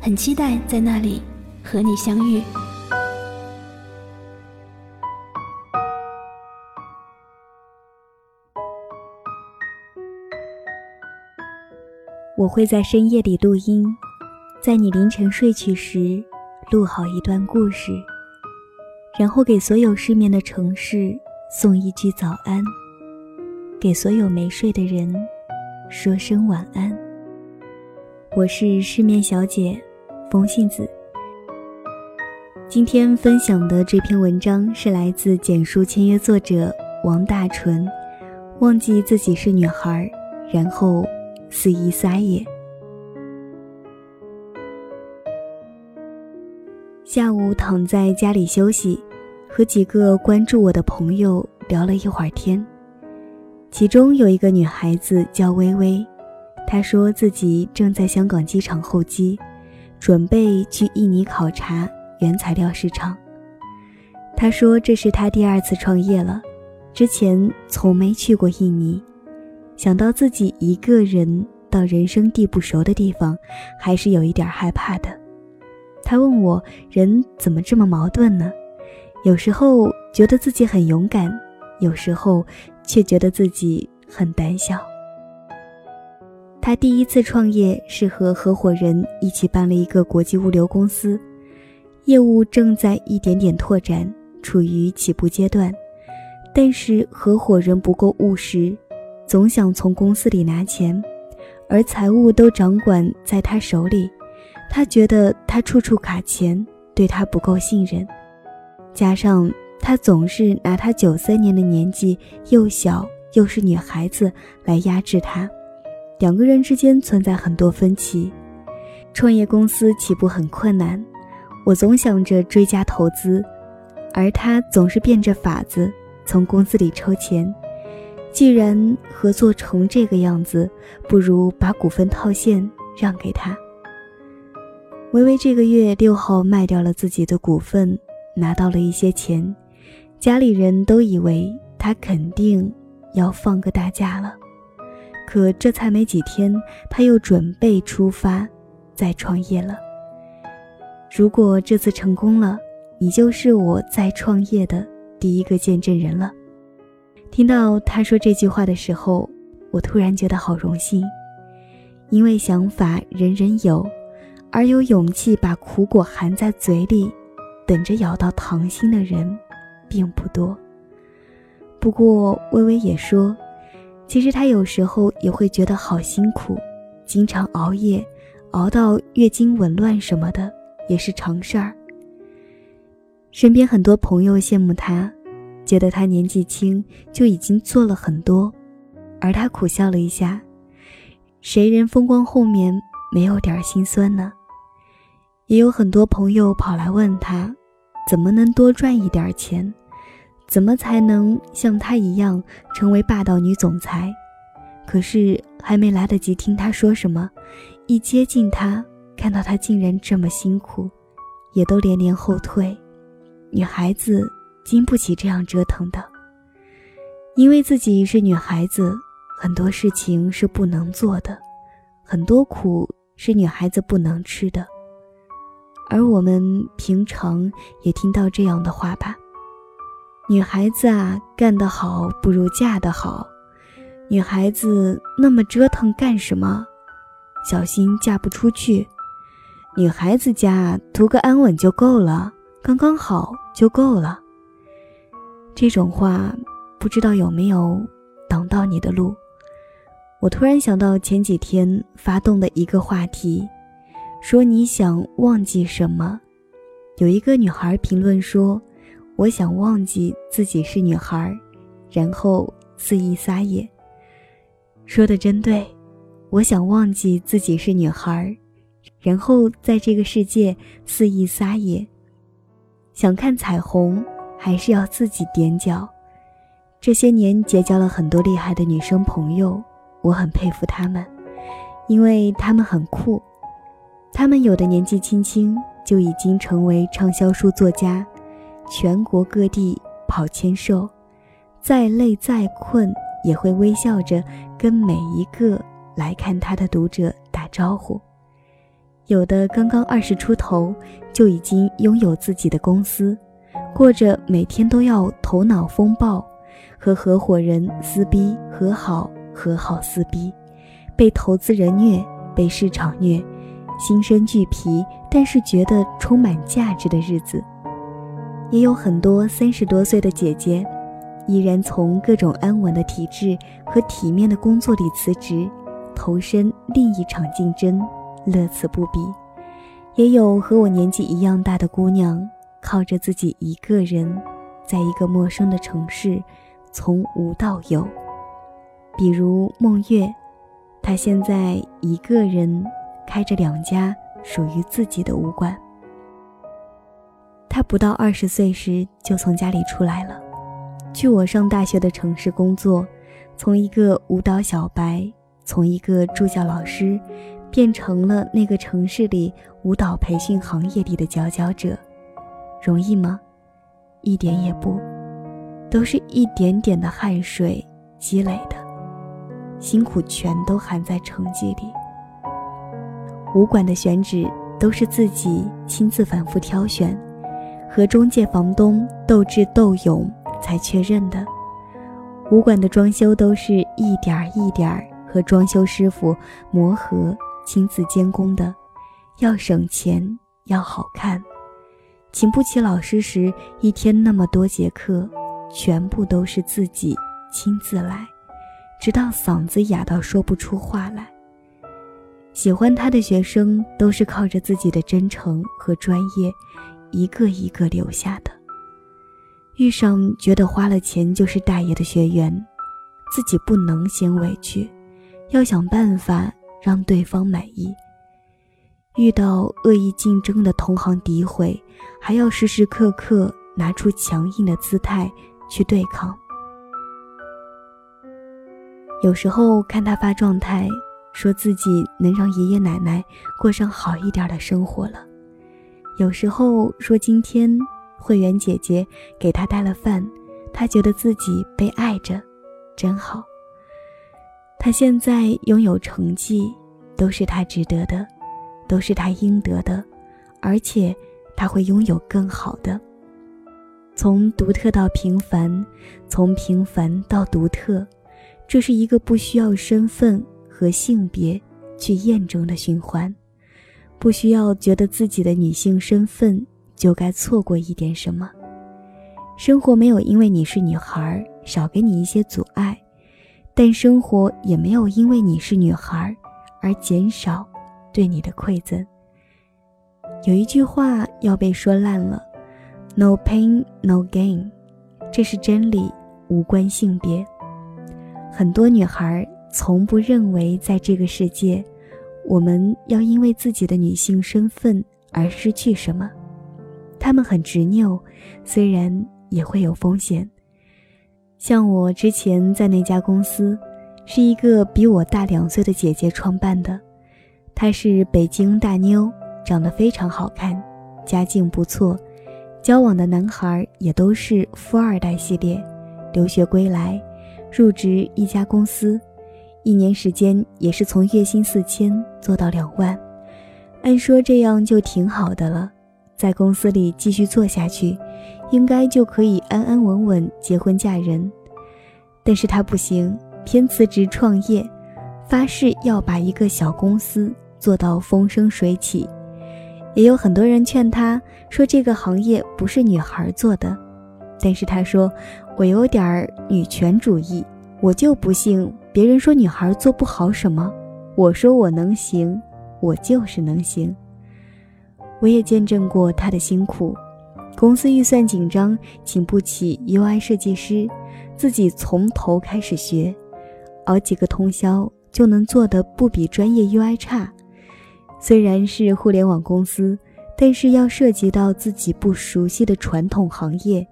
很期待在那里和你相遇。我会在深夜里录音，在你凌晨睡去时录好一段故事，然后给所有失眠的城市送一句早安，给所有没睡的人说声晚安。我是失眠小姐风信子。今天分享的这篇文章是来自简书签约作者王大纯，忘记自己是女孩，然后。肆意撒野。下午躺在家里休息，和几个关注我的朋友聊了一会儿天。其中有一个女孩子叫微微，她说自己正在香港机场候机，准备去印尼考察原材料市场。他说这是他第二次创业了，之前从没去过印尼。想到自己一个人到人生地不熟的地方，还是有一点害怕的。他问我：“人怎么这么矛盾呢？有时候觉得自己很勇敢，有时候却觉得自己很胆小。”他第一次创业是和合伙人一起办了一个国际物流公司，业务正在一点点拓展，处于起步阶段，但是合伙人不够务实。总想从公司里拿钱，而财务都掌管在他手里，他觉得他处处卡钱，对他不够信任。加上他总是拿他九三年的年纪又小又是女孩子来压制他，两个人之间存在很多分歧。创业公司起步很困难，我总想着追加投资，而他总是变着法子从公司里抽钱。既然合作成这个样子，不如把股份套现让给他。微微这个月六号卖掉了自己的股份，拿到了一些钱，家里人都以为他肯定要放个大假了。可这才没几天，他又准备出发，再创业了。如果这次成功了，你就是我再创业的第一个见证人了。听到他说这句话的时候，我突然觉得好荣幸，因为想法人人有，而有勇气把苦果含在嘴里，等着咬到糖心的人，并不多。不过微微也说，其实他有时候也会觉得好辛苦，经常熬夜，熬到月经紊乱什么的也是常事儿。身边很多朋友羡慕他。觉得他年纪轻就已经做了很多，而他苦笑了一下：“谁人风光后面没有点心酸呢？”也有很多朋友跑来问他，怎么能多赚一点钱，怎么才能像她一样成为霸道女总裁？可是还没来得及听她说什么，一接近他，看到他竟然这么辛苦，也都连连后退。女孩子。经不起这样折腾的，因为自己是女孩子，很多事情是不能做的，很多苦是女孩子不能吃的。而我们平常也听到这样的话吧：“女孩子啊，干得好不如嫁得好。女孩子那么折腾干什么？小心嫁不出去。女孩子家图个安稳就够了，刚刚好就够了。”这种话，不知道有没有挡到你的路。我突然想到前几天发动的一个话题，说你想忘记什么？有一个女孩评论说：“我想忘记自己是女孩，然后肆意撒野。”说的真对，我想忘记自己是女孩，然后在这个世界肆意撒野。想看彩虹，还是要自己踮脚。这些年结交了很多厉害的女生朋友，我很佩服她们，因为她们很酷。她们有的年纪轻轻就已经成为畅销书作家，全国各地跑签售，再累再困也会微笑着跟每一个来看他的读者打招呼。有的刚刚二十出头，就已经拥有自己的公司，过着每天都要头脑风暴，和合伙人撕逼和好，和好撕逼，被投资人虐，被市场虐，心生俱疲，但是觉得充满价值的日子。也有很多三十多岁的姐姐，依然从各种安稳的体制和体面的工作里辞职，投身另一场竞争。乐此不疲，也有和我年纪一样大的姑娘，靠着自己一个人，在一个陌生的城市，从无到有。比如孟月，她现在一个人开着两家属于自己的武馆。他不到二十岁时就从家里出来了，去我上大学的城市工作，从一个舞蹈小白，从一个助教老师。变成了那个城市里舞蹈培训行业里的佼佼者，容易吗？一点也不，都是一点点的汗水积累的，辛苦全都含在成绩里。武馆的选址都是自己亲自反复挑选，和中介房东斗智斗勇才确认的。武馆的装修都是一点儿一点儿和装修师傅磨合。亲自监工的，要省钱，要好看。请不起老师时，一天那么多节课，全部都是自己亲自来，直到嗓子哑到说不出话来。喜欢他的学生都是靠着自己的真诚和专业，一个一个留下的。遇上觉得花了钱就是大爷的学员，自己不能先委屈，要想办法。让对方满意。遇到恶意竞争的同行诋毁，还要时时刻刻拿出强硬的姿态去对抗。有时候看他发状态，说自己能让爷爷奶奶过上好一点的生活了；有时候说今天会员姐姐给他带了饭，他觉得自己被爱着，真好。他现在拥有成绩，都是他值得的，都是他应得的，而且他会拥有更好的。从独特到平凡，从平凡到独特，这是一个不需要身份和性别去验证的循环，不需要觉得自己的女性身份就该错过一点什么。生活没有因为你是女孩少给你一些阻碍。但生活也没有因为你是女孩而减少对你的馈赠。有一句话要被说烂了：“No pain, no gain。”这是真理，无关性别。很多女孩从不认为在这个世界，我们要因为自己的女性身份而失去什么。她们很执拗，虽然也会有风险。像我之前在那家公司，是一个比我大两岁的姐姐创办的。她是北京大妞，长得非常好看，家境不错，交往的男孩也都是富二代系列，留学归来，入职一家公司，一年时间也是从月薪四千做到两万。按说这样就挺好的了，在公司里继续做下去。应该就可以安安稳稳结婚嫁人，但是他不行，偏辞职创业，发誓要把一个小公司做到风生水起。也有很多人劝他说这个行业不是女孩做的，但是他说我有点女权主义，我就不信别人说女孩做不好什么，我说我能行，我就是能行。我也见证过她的辛苦。公司预算紧张，请不起 UI 设计师，自己从头开始学，熬几个通宵就能做的不比专业 UI 差。虽然是互联网公司，但是要涉及到自己不熟悉的传统行业，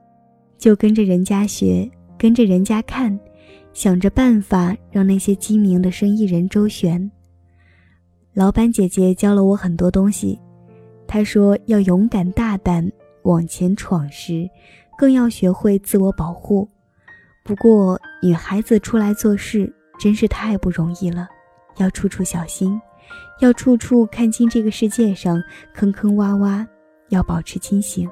就跟着人家学，跟着人家看，想着办法让那些精明的生意人周旋。老板姐姐教了我很多东西，她说要勇敢大胆往前闯时，更要学会自我保护。不过女孩子出来做事真是太不容易了，要处处小心。要处处看清这个世界上坑坑洼洼，要保持清醒。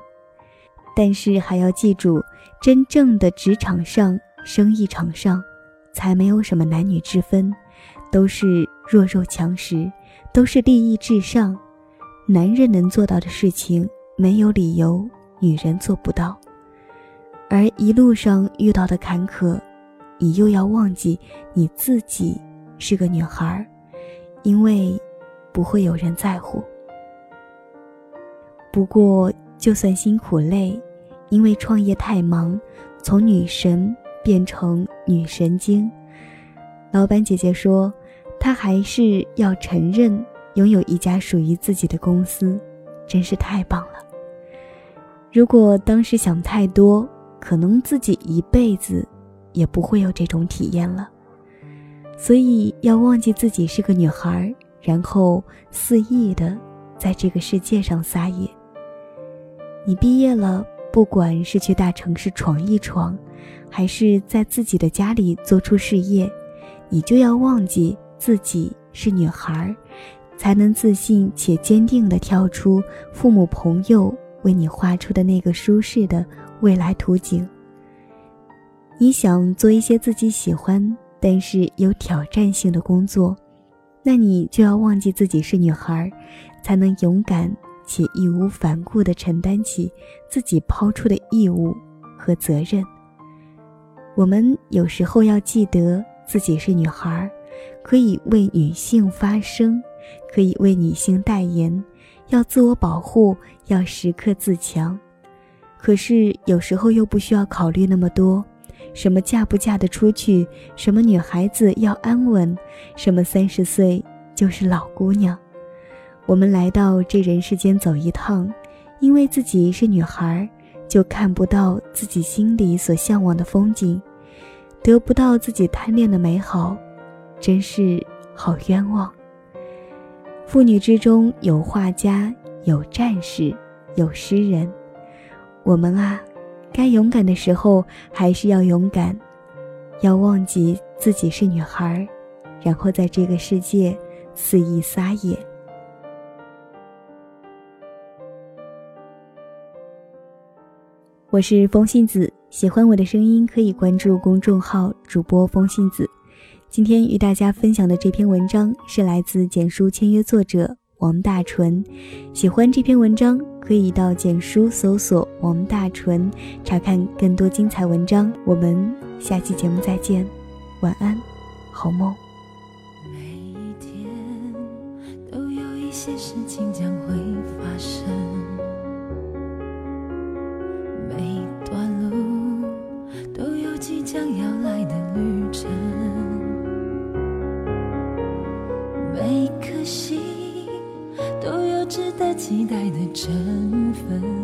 但是还要记住，真正的职场上、生意场上，才没有什么男女之分，都是弱肉强食，都是利益至上。男人能做到的事情，没有理由女人做不到。而一路上遇到的坎坷，你又要忘记你自己是个女孩。因为不会有人在乎。不过，就算辛苦累，因为创业太忙，从女神变成女神经。老板姐姐说，她还是要承认拥有一家属于自己的公司，真是太棒了。如果当时想太多，可能自己一辈子也不会有这种体验了。所以要忘记自己是个女孩，然后肆意的在这个世界上撒野。你毕业了，不管是去大城市闯一闯，还是在自己的家里做出事业，你就要忘记自己是女孩，才能自信且坚定的跳出父母朋友为你画出的那个舒适的未来图景。你想做一些自己喜欢。但是有挑战性的工作，那你就要忘记自己是女孩，才能勇敢且义无反顾地承担起自己抛出的义务和责任。我们有时候要记得自己是女孩，可以为女性发声，可以为女性代言，要自我保护，要时刻自强。可是有时候又不需要考虑那么多。什么嫁不嫁得出去？什么女孩子要安稳？什么三十岁就是老姑娘？我们来到这人世间走一趟，因为自己是女孩，就看不到自己心里所向往的风景，得不到自己贪恋的美好，真是好冤枉。妇女之中有画家，有战士，有诗人，我们啊。该勇敢的时候还是要勇敢，要忘记自己是女孩，然后在这个世界肆意撒野。我是风信子，喜欢我的声音可以关注公众号主播风信子。今天与大家分享的这篇文章是来自简书签约作者。王大纯，喜欢这篇文章，可以到简书搜索“王大纯”，查看更多精彩文章。我们下期节目再见，晚安，好梦。每一天都有一些事期待的成分，